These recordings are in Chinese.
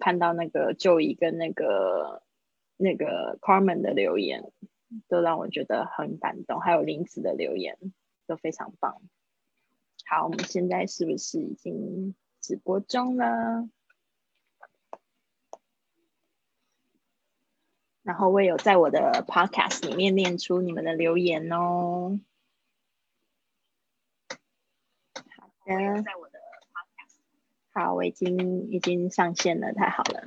看到那个 Joey 跟那个那个 Carmen 的留言，都让我觉得很感动，还有林子的留言都非常棒。好，我们现在是不是已经直播中了？然后我有在我的 Podcast 里面念出你们的留言哦。好的，在我的 Podcast。好，我已经已经上线了，太好了。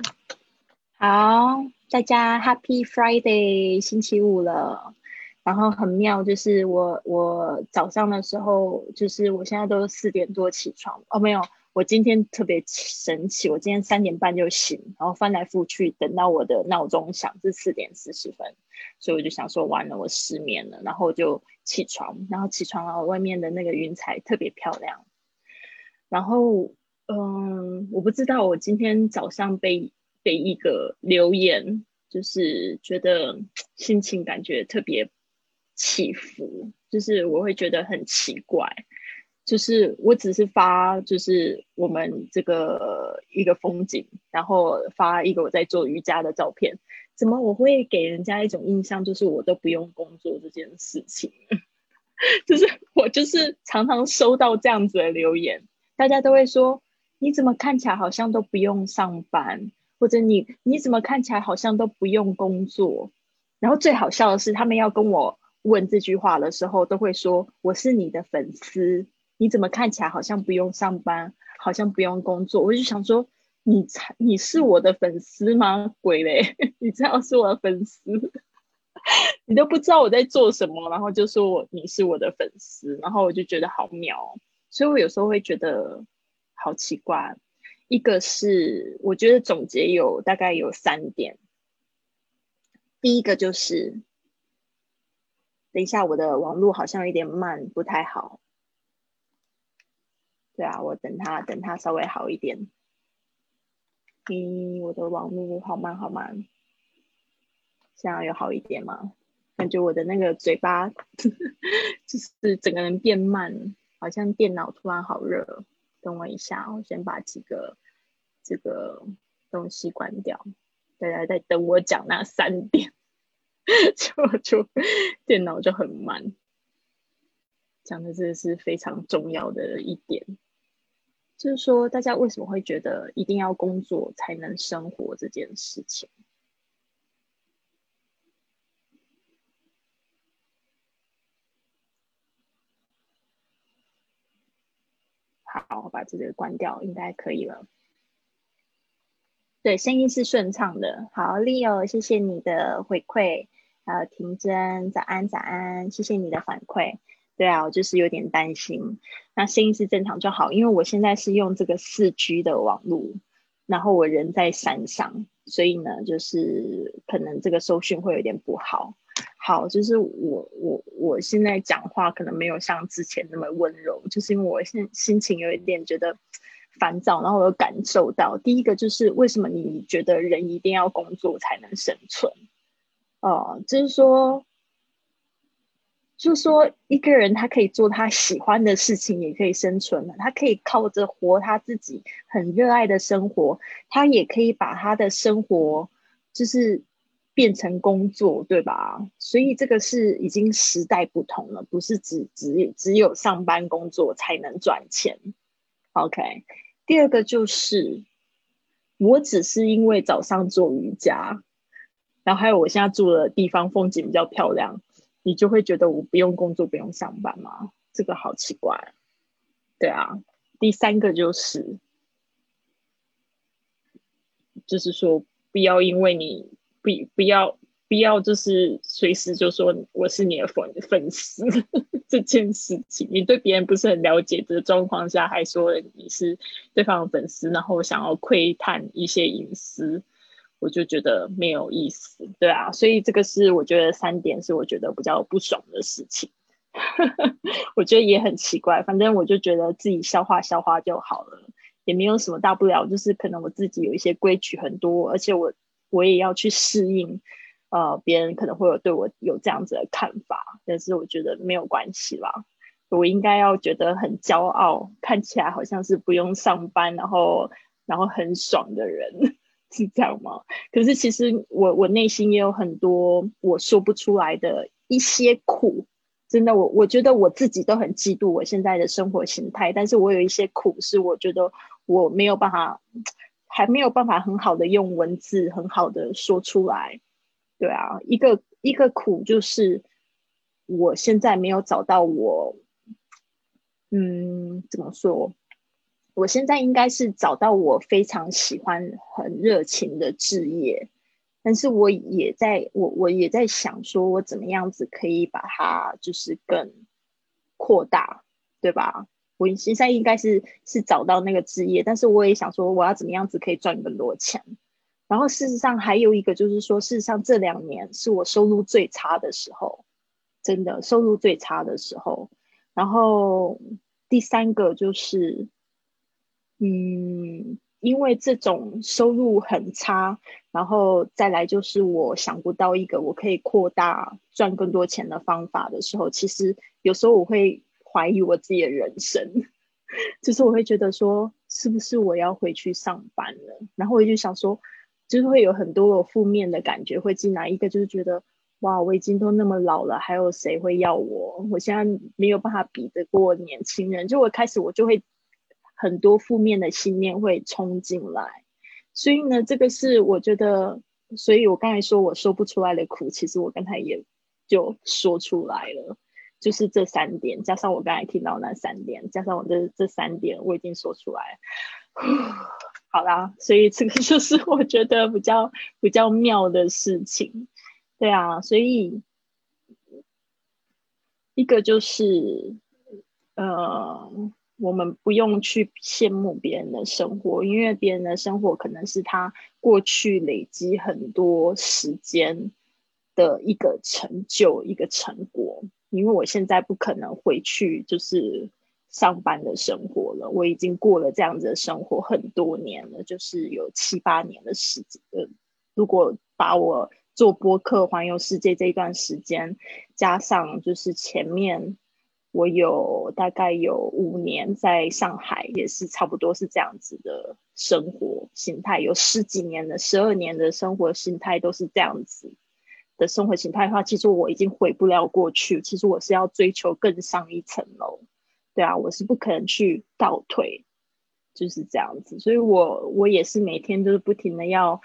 好，大家 Happy Friday，星期五了。然后很妙，就是我我早上的时候，就是我现在都四点多起床哦，没有，我今天特别神奇，我今天三点半就醒，然后翻来覆去，等到我的闹钟响是四点四十分，所以我就想说完了，我失眠了，然后就起床，然后起床了，外面的那个云彩特别漂亮，然后嗯，我不知道我今天早上被被一个留言，就是觉得心情感觉特别。起伏，就是我会觉得很奇怪，就是我只是发，就是我们这个一个风景，然后发一个我在做瑜伽的照片，怎么我会给人家一种印象，就是我都不用工作这件事情，就是我就是常常收到这样子的留言，大家都会说你怎么看起来好像都不用上班，或者你你怎么看起来好像都不用工作，然后最好笑的是他们要跟我。问这句话的时候，都会说我是你的粉丝，你怎么看起来好像不用上班，好像不用工作？我就想说，你才你是我的粉丝吗？鬼嘞！你知道是我的粉丝，你都不知道我在做什么，然后就说我你是我的粉丝，然后我就觉得好妙，所以我有时候会觉得好奇怪。一个是我觉得总结有大概有三点，第一个就是。等一下，我的网络好像有点慢，不太好。对啊，我等它，等它稍微好一点。嗯，我的网络好慢，好慢。现在有好一点吗？感觉我的那个嘴巴 就是整个人变慢，好像电脑突然好热。等我一下，我先把几个这个东西关掉。大家在等我讲那三点。就就电脑就很慢，讲的这是非常重要的一点，就是说大家为什么会觉得一定要工作才能生活这件事情？好，我把这个关掉，应该可以了。对，声音是顺畅的。好，Leo，谢谢你的回馈。还有婷真，早安，早安，谢谢你的反馈。对啊，我就是有点担心。那声音是正常就好，因为我现在是用这个四 G 的网络，然后我人在山上，所以呢，就是可能这个收讯会有点不好。好，就是我我我现在讲话可能没有像之前那么温柔，就是因为我现心情有一点觉得。烦躁，然后我有感受到，第一个就是为什么你觉得人一定要工作才能生存？哦，就是说，就是说，一个人他可以做他喜欢的事情，也可以生存的，他可以靠着活他自己很热爱的生活，他也可以把他的生活就是变成工作，对吧？所以这个是已经时代不同了，不是只只只有上班工作才能赚钱。OK。第二个就是，我只是因为早上做瑜伽，然后还有我现在住的地方风景比较漂亮，你就会觉得我不用工作不用上班吗？这个好奇怪。对啊，第三个就是，就是说不要因为你不不要。不要就是随时就说我是你的粉粉丝这件事情，你对别人不是很了解的状况下，还说你是对方的粉丝，然后想要窥探一些隐私，我就觉得没有意思，对啊，所以这个是我觉得三点是我觉得比较不爽的事情，我觉得也很奇怪，反正我就觉得自己消化消化就好了，也没有什么大不了，就是可能我自己有一些规矩很多，而且我我也要去适应。呃，别人可能会有对我有这样子的看法，但是我觉得没有关系啦。我应该要觉得很骄傲，看起来好像是不用上班，然后然后很爽的人，是这样吗？可是其实我我内心也有很多我说不出来的一些苦，真的，我我觉得我自己都很嫉妒我现在的生活形态，但是我有一些苦是我觉得我没有办法，还没有办法很好的用文字很好的说出来。对啊，一个一个苦就是我现在没有找到我，嗯，怎么说？我现在应该是找到我非常喜欢、很热情的职业，但是我也在我我也在想，说我怎么样子可以把它就是更扩大，对吧？我现在应该是是找到那个职业，但是我也想说，我要怎么样子可以赚更多钱？然后事实上还有一个就是说，事实上这两年是我收入最差的时候，真的收入最差的时候。然后第三个就是。嗯，因为这种收入很差，然后再来就是我想不到一个我可以扩大赚更多钱的方法的时候，其实有时候我会怀疑我自己的人生，就是我会觉得说，是不是我要回去上班了？然后我就想说，就是会有很多负面的感觉会进来，一个就是觉得，哇，我已经都那么老了，还有谁会要我？我现在没有办法比得过年轻人，就我开始我就会。很多负面的信念会冲进来，所以呢，这个是我觉得，所以我刚才说我说不出来的苦，其实我刚才也就说出来了，就是这三点，加上我刚才听到那三点，加上我的这三点，我已经说出来。好啦，所以这个 就是我觉得比较比较妙的事情，对啊，所以一个就是，呃。我们不用去羡慕别人的生活，因为别人的生活可能是他过去累积很多时间的一个成就、一个成果。因为我现在不可能回去就是上班的生活了，我已经过了这样子的生活很多年了，就是有七八年的时间。呃，如果把我做播客环游世界这一段时间加上，就是前面。我有大概有五年在上海，也是差不多是这样子的生活形态。有十几年的、十二年的生活形态都是这样子的生活形态的话，其实我已经回不了过去。其实我是要追求更上一层楼，对啊，我是不可能去倒退，就是这样子。所以我我也是每天都是不停的要。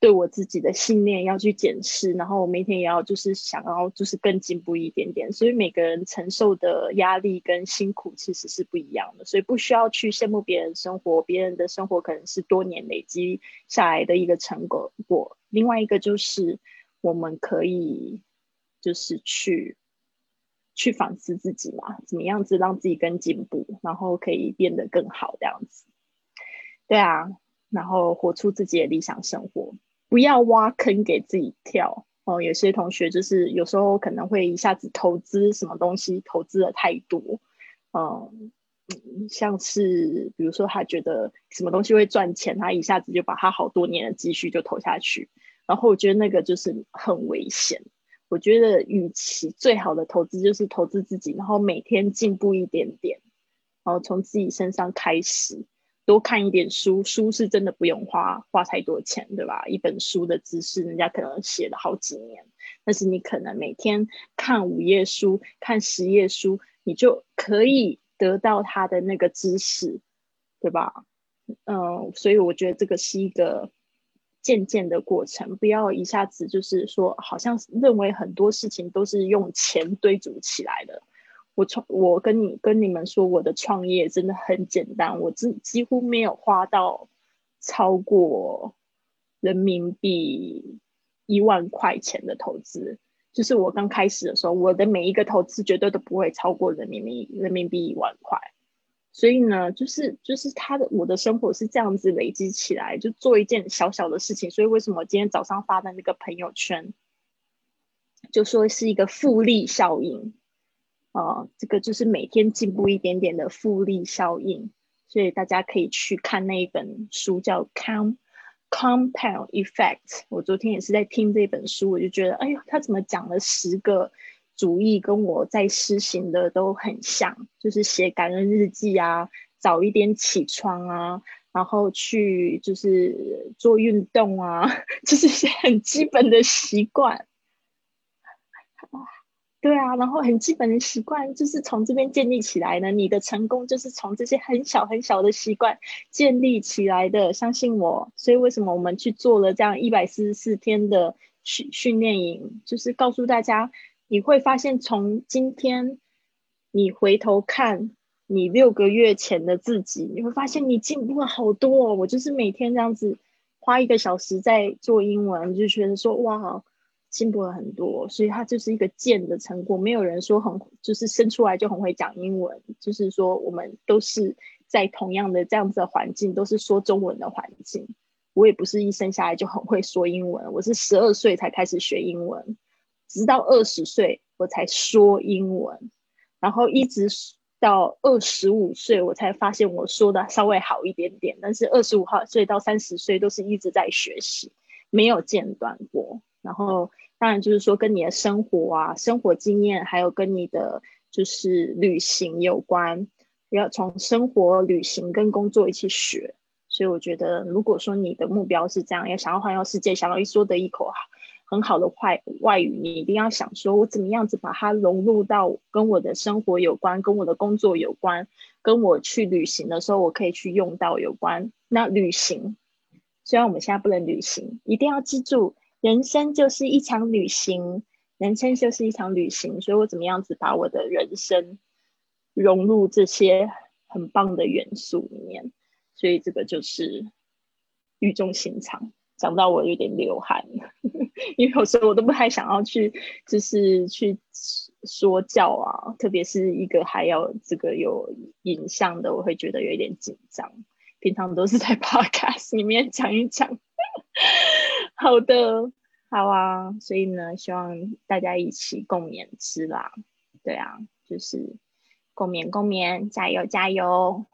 对我自己的信念要去检视，然后我每天也要就是想要就是更进步一点点，所以每个人承受的压力跟辛苦其实是不一样的，所以不需要去羡慕别人生活，别人的生活可能是多年累积下来的一个成果。我另外一个就是我们可以就是去去反思自己嘛，怎么样子让自己更进步，然后可以变得更好这样子。对啊，然后活出自己的理想生活。不要挖坑给自己跳哦。有些同学就是有时候可能会一下子投资什么东西，投资的太多，嗯，像是比如说他觉得什么东西会赚钱，他一下子就把他好多年的积蓄就投下去，然后我觉得那个就是很危险。我觉得与其最好的投资就是投资自己，然后每天进步一点点，然后从自己身上开始。多看一点书，书是真的不用花花太多钱，对吧？一本书的知识，人家可能写了好几年，但是你可能每天看五页书，看十页书，你就可以得到他的那个知识，对吧？嗯，所以我觉得这个是一个渐渐的过程，不要一下子就是说，好像认为很多事情都是用钱堆筑起来的。我创，我跟你跟你们说，我的创业真的很简单，我几几乎没有花到超过人民币一万块钱的投资。就是我刚开始的时候，我的每一个投资绝对都不会超过人民币人民币一万块。所以呢，就是就是他的我的生活是这样子累积起来，就做一件小小的事情。所以为什么今天早上发的那个朋友圈，就说是一个复利效应。呃，这个就是每天进步一点点的复利效应，所以大家可以去看那一本书，叫《Com Compound Effect》。我昨天也是在听这本书，我就觉得，哎呦，他怎么讲了十个主意，跟我在施行的都很像，就是写感恩日记啊，早一点起床啊，然后去就是做运动啊，就是一些很基本的习惯。对啊，然后很基本的习惯就是从这边建立起来的。你的成功就是从这些很小很小的习惯建立起来的，相信我。所以为什么我们去做了这样一百四十四天的训训练营，就是告诉大家，你会发现从今天你回头看你六个月前的自己，你会发现你进步了好多。我就是每天这样子花一个小时在做英文，就觉得说哇。进步了很多，所以它就是一个渐的成果。没有人说很就是生出来就很会讲英文，就是说我们都是在同样的这样子的环境，都是说中文的环境。我也不是一生下来就很会说英文，我是十二岁才开始学英文，直到二十岁我才说英文，然后一直到二十五岁我才发现我说的稍微好一点点。但是二十五号岁到三十岁都是一直在学习，没有间断过。然后。当然，就是说跟你的生活啊、生活经验，还有跟你的就是旅行有关，要从生活、旅行跟工作一起学。所以我觉得，如果说你的目标是这样，要想要环游世界，想要一说得一口好很好的外外语，你一定要想说，我怎么样子把它融入到跟我的生活有关、跟我的工作有关、跟我去旅行的时候我可以去用到有关。那旅行，虽然我们现在不能旅行，一定要记住。人生就是一场旅行，人生就是一场旅行，所以我怎么样子把我的人生融入这些很棒的元素里面？所以这个就是语重心长，讲到我有点流汗，因为有时候我都不太想要去，就是去说教啊，特别是一个还要这个有影像的，我会觉得有一点紧张。平常都是在 podcast 里面讲一讲。好的，好啊，所以呢，希望大家一起共勉之啦。对啊，就是共勉共勉，加油加油。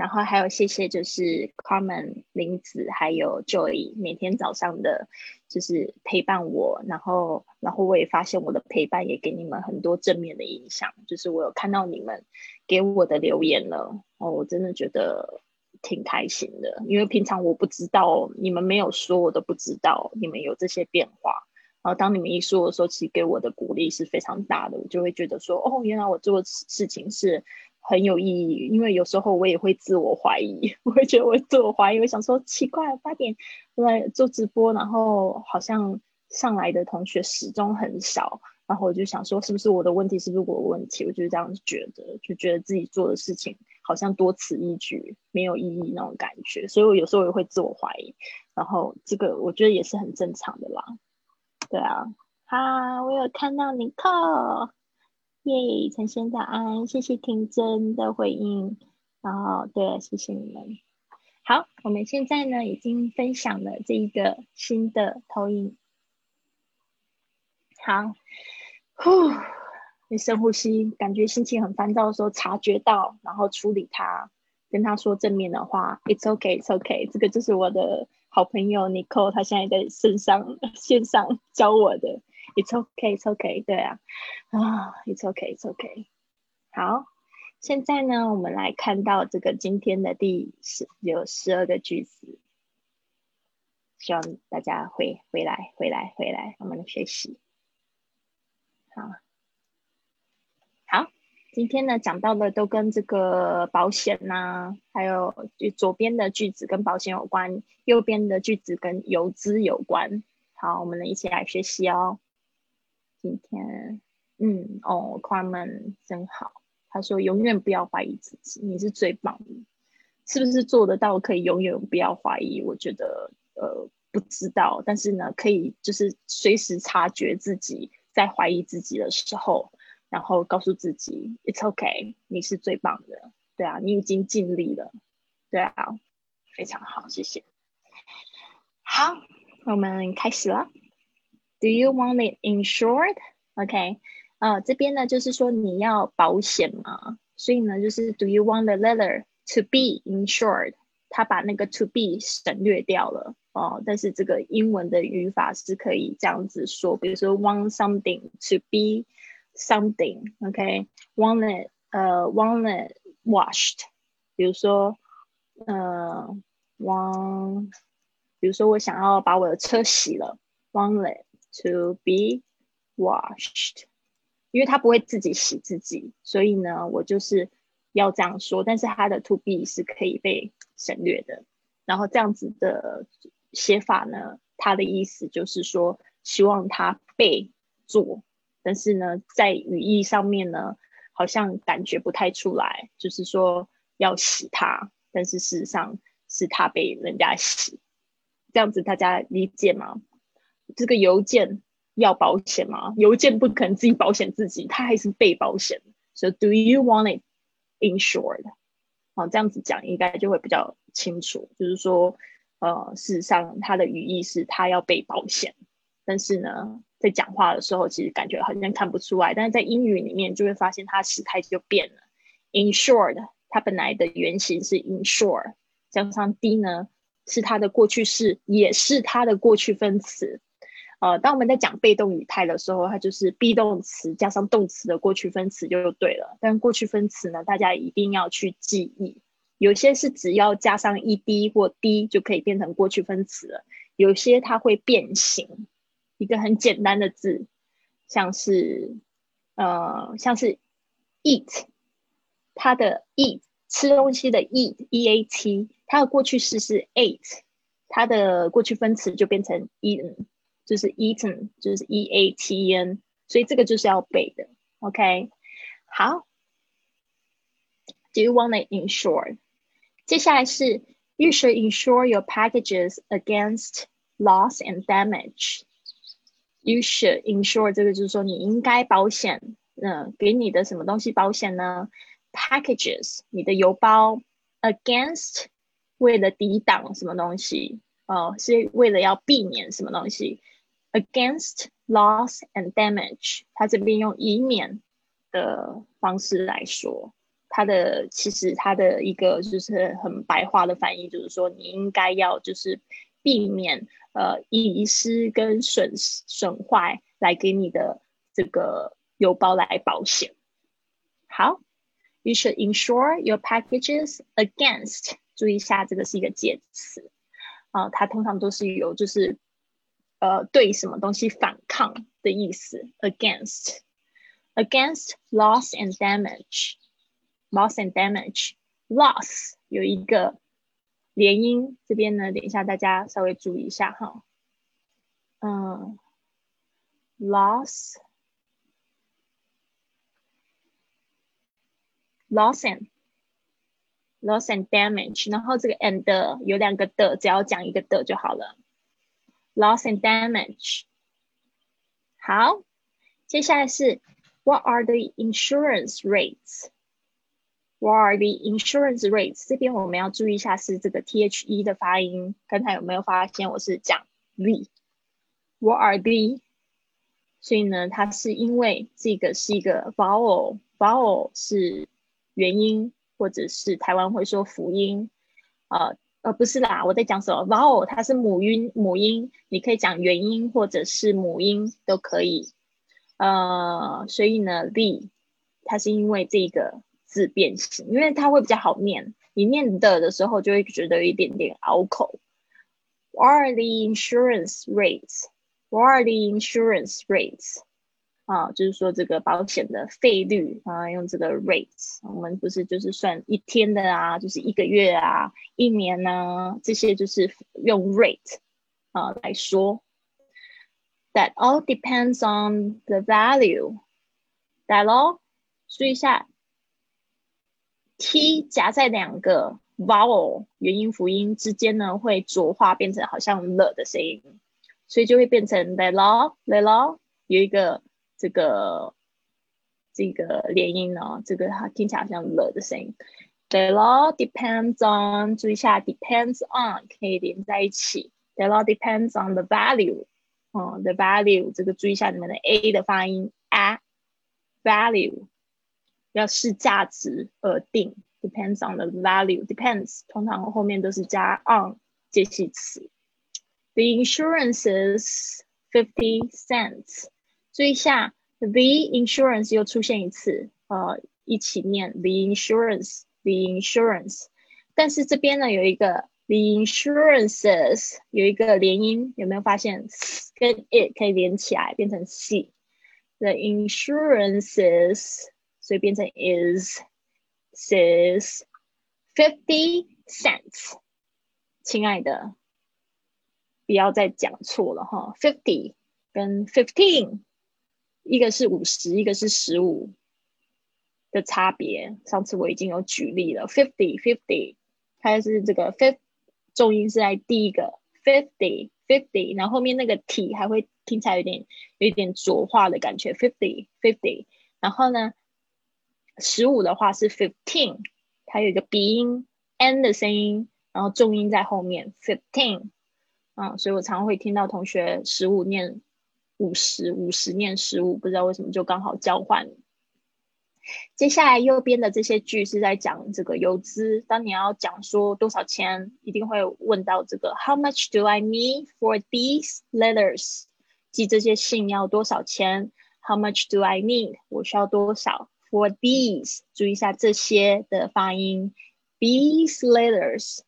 然后还有谢谢，就是 Carmen 林子还有 Joy 每天早上的，就是陪伴我。然后，然后我也发现我的陪伴也给你们很多正面的影响。就是我有看到你们给我的留言了，哦，我真的觉得。挺开心的，因为平常我不知道，你们没有说，我都不知道你们有这些变化。然后当你们一说的时候，其实给我的鼓励是非常大的，我就会觉得说，哦，原来我做事情是很有意义。因为有时候我也会自我怀疑，我会觉得我自我怀疑，我想说奇怪，八点来做直播，然后好像上来的同学始终很少。然后我就想说，是不是我的问题？是不是我的问题？我就是这样觉得，就觉得自己做的事情好像多此一举，没有意义那种感觉。所以我有时候也会自我怀疑。然后这个我觉得也是很正常的啦。对啊，好，我有看到你扣，耶，陈先早安，谢谢听真的回应。然后对，谢谢你们。好，我们现在呢已经分享了这一个新的投影。好。呼，你深呼吸，感觉心情很烦躁的时候，察觉到，然后处理它，跟他说正面的话。It's okay, it's okay。这个就是我的好朋友 Nicole，他现在在线上线上教我的。It's okay, it's okay。对啊，啊，It's okay, it's okay。好，现在呢，我们来看到这个今天的第十有十二个句子，希望大家回回来回来回来，我们学习。好，好，今天呢讲到的都跟这个保险呐，还有就左边的句子跟保险有关，右边的句子跟游资有关。好，我们一起来学习哦。今天，嗯，哦，Carmen 真好，他说永远不要怀疑自己，你是最棒的，是不是做得到？可以永远不要怀疑？我觉得，呃，不知道，但是呢，可以就是随时察觉自己。在怀疑自己的时候，然后告诉自己，It's OK，你是最棒的，对啊，你已经尽力了，对啊，非常好，谢谢。好，我们开始了。Do you want it insured？OK，呃，这边呢就是说你要保险嘛，所以呢就是 Do you want the letter to be insured？他把那个 to be 省略掉了。哦，但是这个英文的语法是可以这样子说，比如说 want something to be something，OK，want it，呃，want it washed，比如说，嗯，want，比如说我想要把我的车洗了，wanted to be washed，因为他不会自己洗自己，所以呢，我就是要这样说，但是它的 to be 是可以被省略的。然后这样子的写法呢，它的意思就是说，希望他被做，但是呢，在语义上面呢。好像感觉不太出来，就是说要洗它，但是事实上是它被人家洗，这样子大家理解吗？这个邮件要保险吗？邮件不可能自己保险自己，它还是被保险。So do you want it insured？好，这样子讲应该就会比较清楚，就是说，呃，事实上它的语义是它要被保险，但是呢。在讲话的时候，其实感觉好像看不出来，但是在英语里面就会发现它时态就变了。Insured，它本来的原型是 insure，加上 d 呢是它的过去式，也是它的过去分词。呃，当我们在讲被动语态的时候，它就是 be 动词加上动词的过去分词就对了。但过去分词呢，大家一定要去记忆，有些是只要加上 ed 或 d 就可以变成过去分词了，有些它会变形。一个很简单的字，像是呃，像是 eat，它的 eat 吃东西的 eat e a t，它的过去式是 ate，它的过去分词就变成 eaten，就是 eaten，就是 e a t e n，所以这个就是要背的。OK，好，Do you want to insure？接下来是 You should insure your packages against loss and damage。You should insure 这个就是说你应该保险，嗯，给你的什么东西保险呢？Packages 你的邮包，against 为了抵挡什么东西，哦，是为了要避免什么东西 ？Against loss and damage，它这边用以免的方式来说，它的其实它的一个就是很白话的翻译，就是说你应该要就是避免。呃，遗失跟损损坏来给你的这个邮包来保险。好，You should insure your packages against。注意一下，这个是一个介词啊，它通常都是有就是呃对什么东西反抗的意思。Against，against loss and damage，loss and damage，loss 有一个。连音这边呢，等一下大家稍微注意一下哈。嗯，loss，loss and，loss and damage，然后这个 and 有两个的，只要讲一个的就好了。Loss and damage。好，接下来是 What are the insurance rates？What are the insurance rates？这边我们要注意一下是这个 T H E 的发音。刚才有没有发现我是讲 the？What are the？所以呢，它是因为这个是一个 vowel，vowel 是元音，或者是台湾会说辅音。呃呃，不是啦，我在讲什么哇哦它是母音，母音你可以讲元音或者是母音都可以。呃，所以呢，the 它是因为这个。字变形，因为它会比较好念。你念的的时候，就会觉得有一点点拗口。What are the insurance rates? What are the insurance rates? 啊，就是说这个保险的费率啊，用这个 rates。我们不是就是算一天的啊，就是一个月啊，一年呢，这些就是用 rate 啊来说。That all depends on the value. That all，注意一下。t 夹在两个 vowel 元音辅音之间呢，会浊化变成好像了的声音，所以就会变成 the law the law 有一个这个这个连音呢，这个它听起来好像了的声音。The law depends on 注意一下 depends on 可以连在一起。The law depends on the value，嗯，the value 这个注意一下你们的 a 的发音 a value。要视价值而定，depends on the value。depends 通常后面都是加 on 介系词。The insurance is fifty cents。注意一下，the insurance 又出现一次，呃，一起念 the insurance the insurance，但是这边呢有一个 the insurances 有一个连音，有没有发现跟 it 可以连起来变成 c。The insurances，所以变成 is says fifty cents。亲爱的，不要再讲错了哈，fifty 跟 fifteen，一个是五十，一个是十五的差别。上次我已经有举例了，fifty fifty，它是这个 fifty 重音是在第一个 fifty。fifty，然后后面那个 t 还会听起来有点有点浊化的感觉，fifty fifty，然后呢，十五的话是 fifteen，它有一个鼻音 n 的声音，然后重音在后面 fifteen，嗯，所以我常常会听到同学十五念五十，五十念十五，不知道为什么就刚好交换。接下来右边的这些句是在讲这个邮资。当你要讲说多少钱，一定会问到这个 How much do I need for these letters？寄这些信要多少钱？How much do I need？我需要多少？For these，注意一下这些的发音。These letters，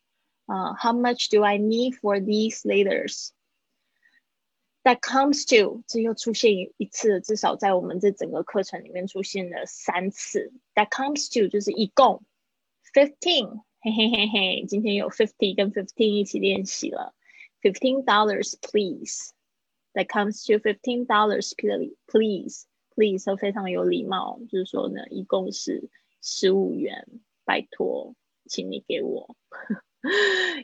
啊，How much do I need for these letters？” That comes to，这又出现一次，至少在我们这整个课程里面出现了三次。That comes to 就是一共 fifteen，嘿嘿嘿嘿，今天有 fifty 跟 fifteen 一起练习了。Fifteen dollars, please. That comes to fifteen dollars, please, please, please，都非常有礼貌，就是说呢，一共是十五元，拜托，请你给我。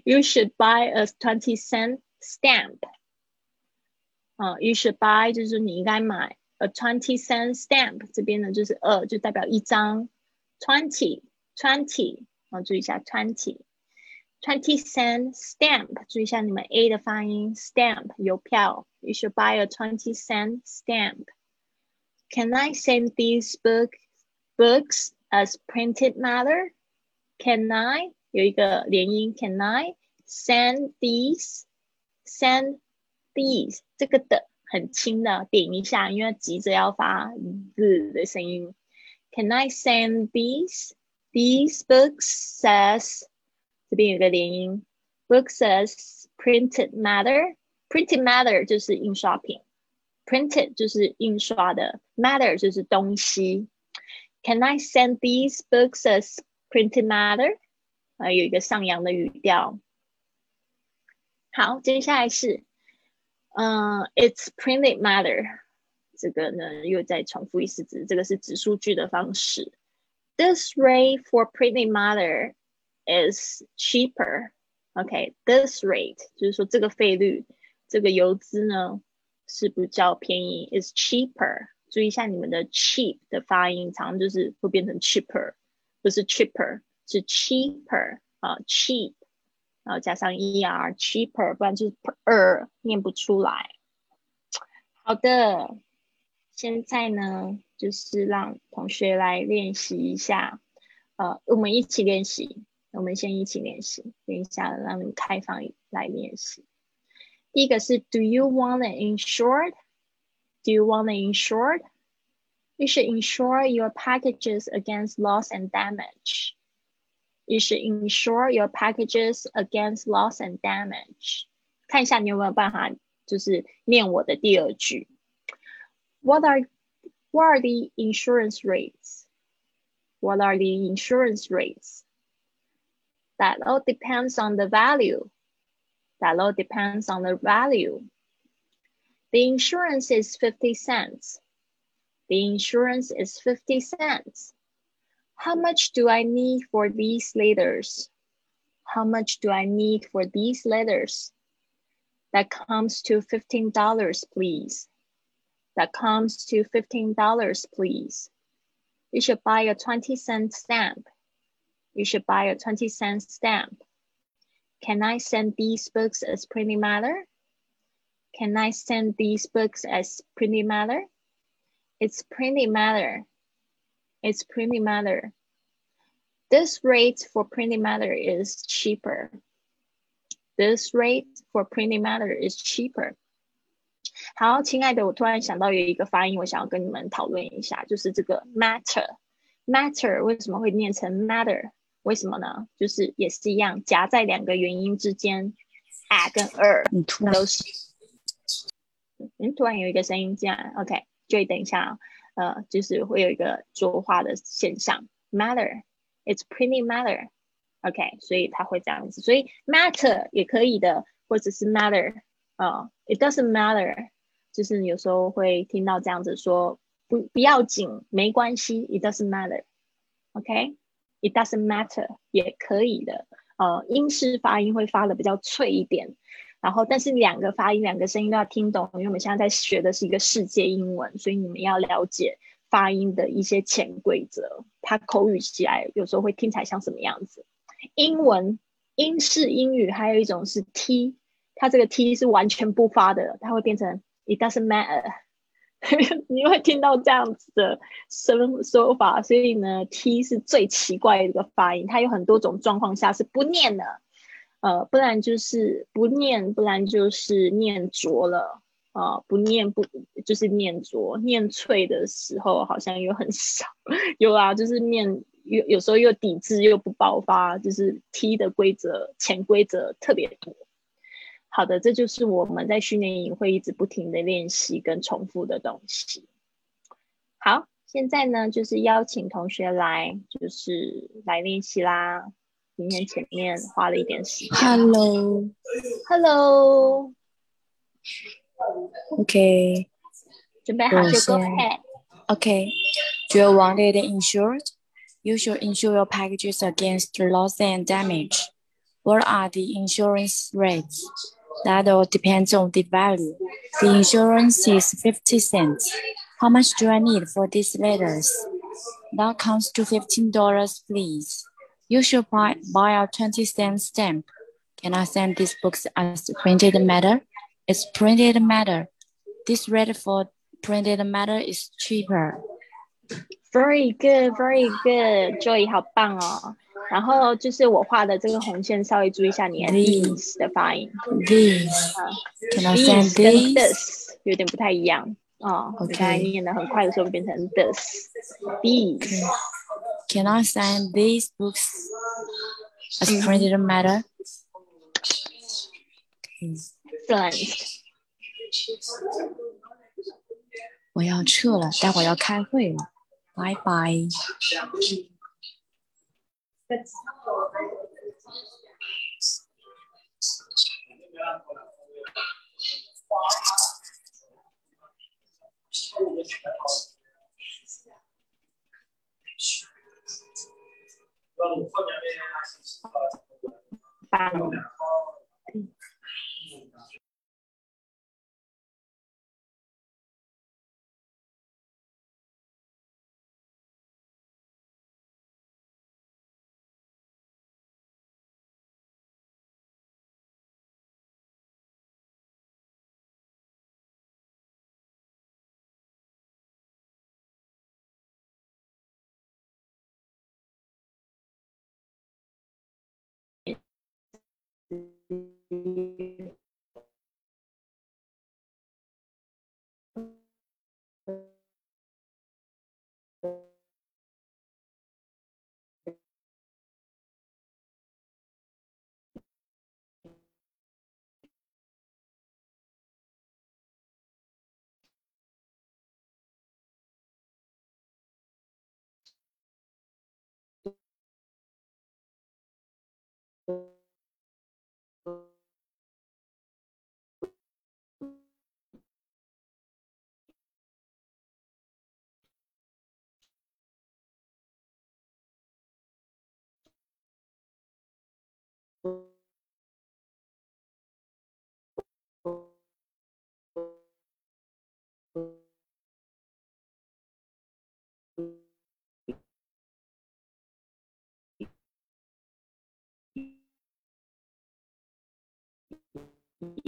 You should buy a twenty cent stamp. 啊，you should buy 就是你应该买 a twenty cent stamp，这边呢就是二，就代表一张 twenty twenty，啊，注意一下 twenty twenty cent stamp，注意一下你们 a 的发音 stamp 邮票，you should buy a twenty cent stamp。Can I send these book books as printed matter? Can I 有一个连音，Can I send these send these 这个的很轻的点一下，因为急着要发 z 的声音。Can I send these these books Says 这边有个连音，books says printed matter printed matter 就是印刷品，printed 就是印刷的，matter 就是东西。Can I send these books as printed matter？啊，有一个上扬的语调。好，接下来是嗯，it's printed matter，这个呢又再重复一次指，这个是指数句的方式。This rate for printed matter is cheaper. OK, this rate 就是说这个费率，这个邮资呢是比较便宜，is cheaper。注意一下你们的 cheap 的发音，常常就是会变成 cheaper，不是 cheaper，是 cheaper 啊，cheap。 然后加上 er cheaper，不然就是 per 念不出来。好的，现在呢就是让同学来练习一下，呃，我们一起练习，我们先一起练习，等一下让你开放来练习。第一个是 Do you want to insure? Do you want to insure? You should insure your packages against loss and damage. You should insure your packages against loss and damage。看一下你有没有办法，就是念我的第二句。What are what are the insurance rates? What are the insurance rates? That all depends on the value. That all depends on the value. The insurance is 50 cents. The insurance is 50 cents. How much do I need for these letters? How much do I need for these letters? That comes to $15, please. That comes to $15, please. You should buy a 20 cent stamp. You should buy a 20 cent stamp. Can I send these books as printed matter? Can I send these books as printed matter? It's printed matter. It's printing matter. This rate for printing matter is cheaper. This rate for printing matter is cheaper. 好，亲爱的，我突然想到有一个发音，我想要跟你们讨论一下，就是这个 matter。matter 为什么会念成 matter？为什么呢？就是也是一样，夹在两个元音之间，a 跟 er 都是。嗯，突然有一个声音进来，OK，就等一下，呃，就是会有一个浊化的现象，matter，it's pretty matter，OK，所以它会这样子，所以 matter 也可以的，或者是 matter，啊，it doesn't matter，就是有时候会听到这样子说，不不要紧，没关系，it doesn't matter，OK，it doesn't matter 也可以的，呃，英式发音会发的比较脆一点。然后，但是两个发音、两个声音都要听懂，因为我们现在在学的是一个世界英文，所以你们要了解发音的一些潜规则。它口语起来有时候会听起来像什么样子？英文、英式英语还有一种是 t，它这个 t 是完全不发的，它会变成 it doesn't matter。你会听到这样子的声说法，所以呢，t 是最奇怪的一个发音，它有很多种状况下是不念的。呃，不然就是不念，不然就是念浊了啊！不念不就是念浊，念脆的时候好像又很少，有啊，就是念有有时候又抵制又不爆发，就是 T 的规则潜规则特别多。好的，这就是我们在训练营会一直不停的练习跟重复的东西。好，现在呢就是邀请同学来，就是来练习啦。今天前面花了一点时间。Hello，Hello。OK，准备好就 Go ahead。OK。Do you want it insured? You should insure your packages against loss and damage. What are the insurance rates? That all depends on the value. The insurance is 50 cents. How much do I need for these letters? That comes to $15, please. You should buy, buy a 20 cent stamp. Can I send these books as printed matter? It's printed matter. This rate for printed matter is cheaper. Very good, very good, Joy，好棒哦。然后就是我画的这个红线，稍微注意一下你的 these 的发音。These，啊，Can I send these？跟 this 有点不太一样啊。你看念的很快的时候会变成 this。 These。can I sign these books as printed matter? Excellent. 我要撤了，待会儿要开会了，拜拜。 Vamos, família, mais Tá bom. 棒。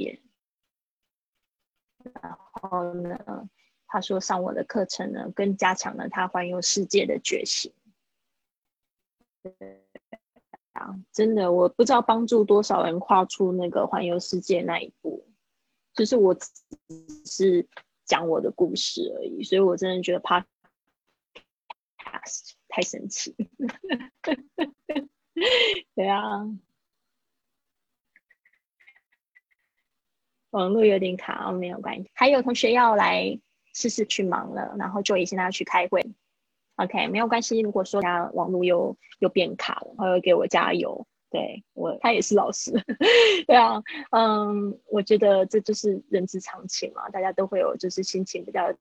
也，然后呢，他说上我的课程呢，更加强了他环游世界的决心。啊，真的，我不知道帮助多少人跨出那个环游世界那一步，就是我只是讲我的故事而已，所以我真的觉得 Podcast 太神奇。对啊，网络有点卡，没有关系。还有同学要来试试去忙了，然后就已经要去开会。OK，没有关系。如果说他网络又又变卡了，他会给我加油。对我，他也是老师。对啊，嗯，我觉得这就是人之常情嘛，大家都会有就是心情比较